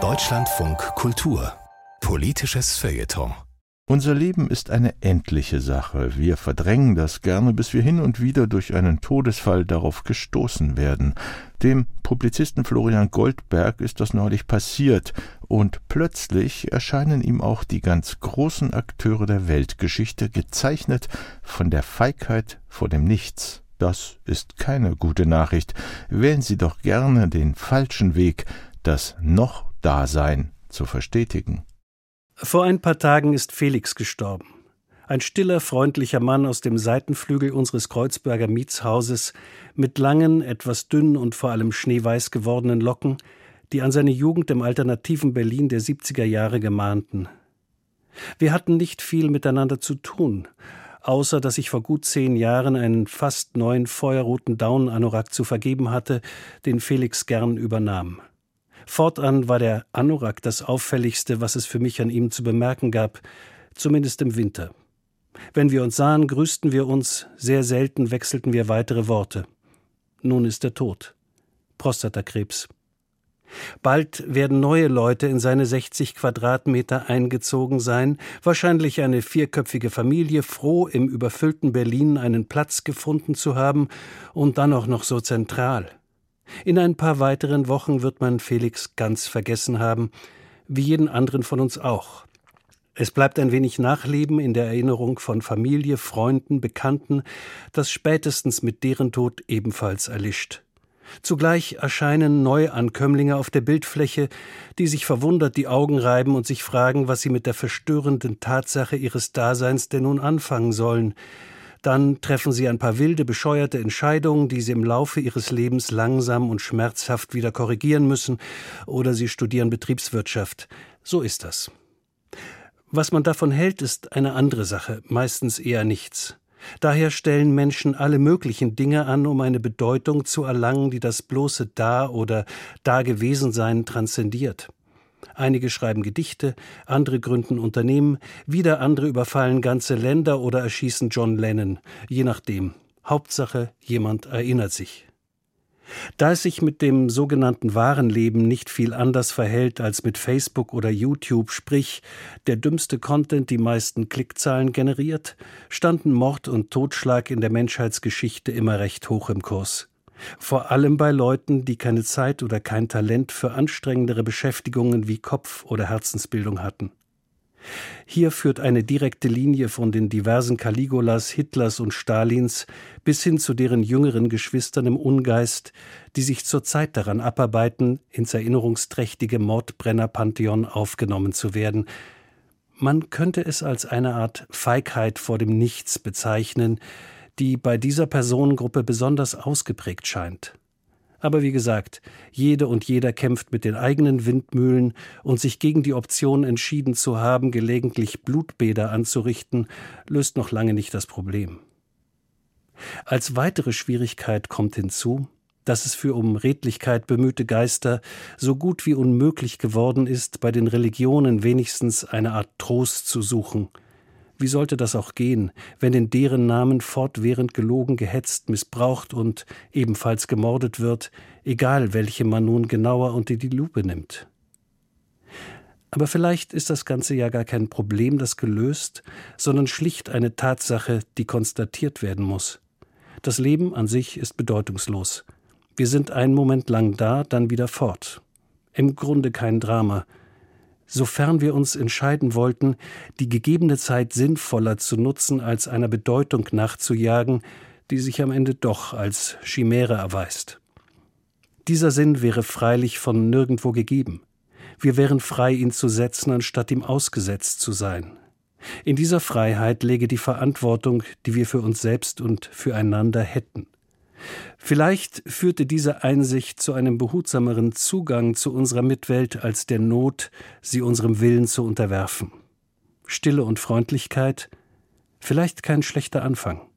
Deutschlandfunk Kultur Politisches Feuilleton unser Leben ist eine endliche Sache. Wir verdrängen das gerne, bis wir hin und wieder durch einen Todesfall darauf gestoßen werden. Dem Publizisten Florian Goldberg ist das neulich passiert, und plötzlich erscheinen ihm auch die ganz großen Akteure der Weltgeschichte gezeichnet von der Feigheit vor dem Nichts. Das ist keine gute Nachricht. Wählen Sie doch gerne den falschen Weg, das Noch-Dasein zu verstetigen. Vor ein paar Tagen ist Felix gestorben. Ein stiller, freundlicher Mann aus dem Seitenflügel unseres Kreuzberger Mietshauses mit langen, etwas dünnen und vor allem schneeweiß gewordenen Locken, die an seine Jugend im alternativen Berlin der 70er Jahre gemahnten. Wir hatten nicht viel miteinander zu tun, außer dass ich vor gut zehn Jahren einen fast neuen feuerroten Daunenanorak zu vergeben hatte, den Felix gern übernahm. Fortan war der Anorak das auffälligste, was es für mich an ihm zu bemerken gab, zumindest im Winter. Wenn wir uns sahen, grüßten wir uns, sehr selten wechselten wir weitere Worte. Nun ist er tot. Prostatakrebs. Bald werden neue Leute in seine 60 Quadratmeter eingezogen sein, wahrscheinlich eine vierköpfige Familie, froh im überfüllten Berlin einen Platz gefunden zu haben und dann auch noch so zentral. In ein paar weiteren Wochen wird man Felix ganz vergessen haben, wie jeden anderen von uns auch. Es bleibt ein wenig Nachleben in der Erinnerung von Familie, Freunden, Bekannten, das spätestens mit deren Tod ebenfalls erlischt. Zugleich erscheinen Neuankömmlinge auf der Bildfläche, die sich verwundert die Augen reiben und sich fragen, was sie mit der verstörenden Tatsache ihres Daseins denn nun anfangen sollen, dann treffen sie ein paar wilde, bescheuerte Entscheidungen, die sie im Laufe ihres Lebens langsam und schmerzhaft wieder korrigieren müssen, oder sie studieren Betriebswirtschaft. So ist das. Was man davon hält, ist eine andere Sache, meistens eher nichts. Daher stellen Menschen alle möglichen Dinge an, um eine Bedeutung zu erlangen, die das bloße Da oder Dagewesensein transzendiert. Einige schreiben Gedichte, andere gründen Unternehmen, wieder andere überfallen ganze Länder oder erschießen John Lennon, je nachdem. Hauptsache, jemand erinnert sich. Da es sich mit dem sogenannten wahren Leben nicht viel anders verhält als mit Facebook oder YouTube, sprich der dümmste Content die meisten Klickzahlen generiert, standen Mord und Totschlag in der Menschheitsgeschichte immer recht hoch im Kurs. Vor allem bei Leuten, die keine Zeit oder kein Talent für anstrengendere Beschäftigungen wie Kopf- oder Herzensbildung hatten. Hier führt eine direkte Linie von den diversen Caligulas, Hitlers und Stalins bis hin zu deren jüngeren Geschwistern im Ungeist, die sich zurzeit daran abarbeiten, ins erinnerungsträchtige Mordbrenner-Pantheon aufgenommen zu werden. Man könnte es als eine Art Feigheit vor dem Nichts bezeichnen, die bei dieser Personengruppe besonders ausgeprägt scheint. Aber wie gesagt, jede und jeder kämpft mit den eigenen Windmühlen und sich gegen die Option entschieden zu haben, gelegentlich Blutbäder anzurichten, löst noch lange nicht das Problem. Als weitere Schwierigkeit kommt hinzu, dass es für um Redlichkeit bemühte Geister so gut wie unmöglich geworden ist, bei den Religionen wenigstens eine Art Trost zu suchen – wie sollte das auch gehen, wenn in deren Namen fortwährend gelogen, gehetzt, missbraucht und ebenfalls gemordet wird, egal welche man nun genauer unter die Lupe nimmt? Aber vielleicht ist das Ganze ja gar kein Problem, das gelöst, sondern schlicht eine Tatsache, die konstatiert werden muss. Das Leben an sich ist bedeutungslos. Wir sind einen Moment lang da, dann wieder fort. Im Grunde kein Drama, sofern wir uns entscheiden wollten, die gegebene Zeit sinnvoller zu nutzen, als einer Bedeutung nachzujagen, die sich am Ende doch als Chimäre erweist. Dieser Sinn wäre freilich von nirgendwo gegeben. Wir wären frei, ihn zu setzen, anstatt ihm ausgesetzt zu sein. In dieser Freiheit läge die Verantwortung, die wir für uns selbst und füreinander hätten. Vielleicht führte diese Einsicht zu einem behutsameren Zugang zu unserer Mitwelt als der Not, sie unserem Willen zu unterwerfen. Stille und Freundlichkeit, vielleicht kein schlechter Anfang.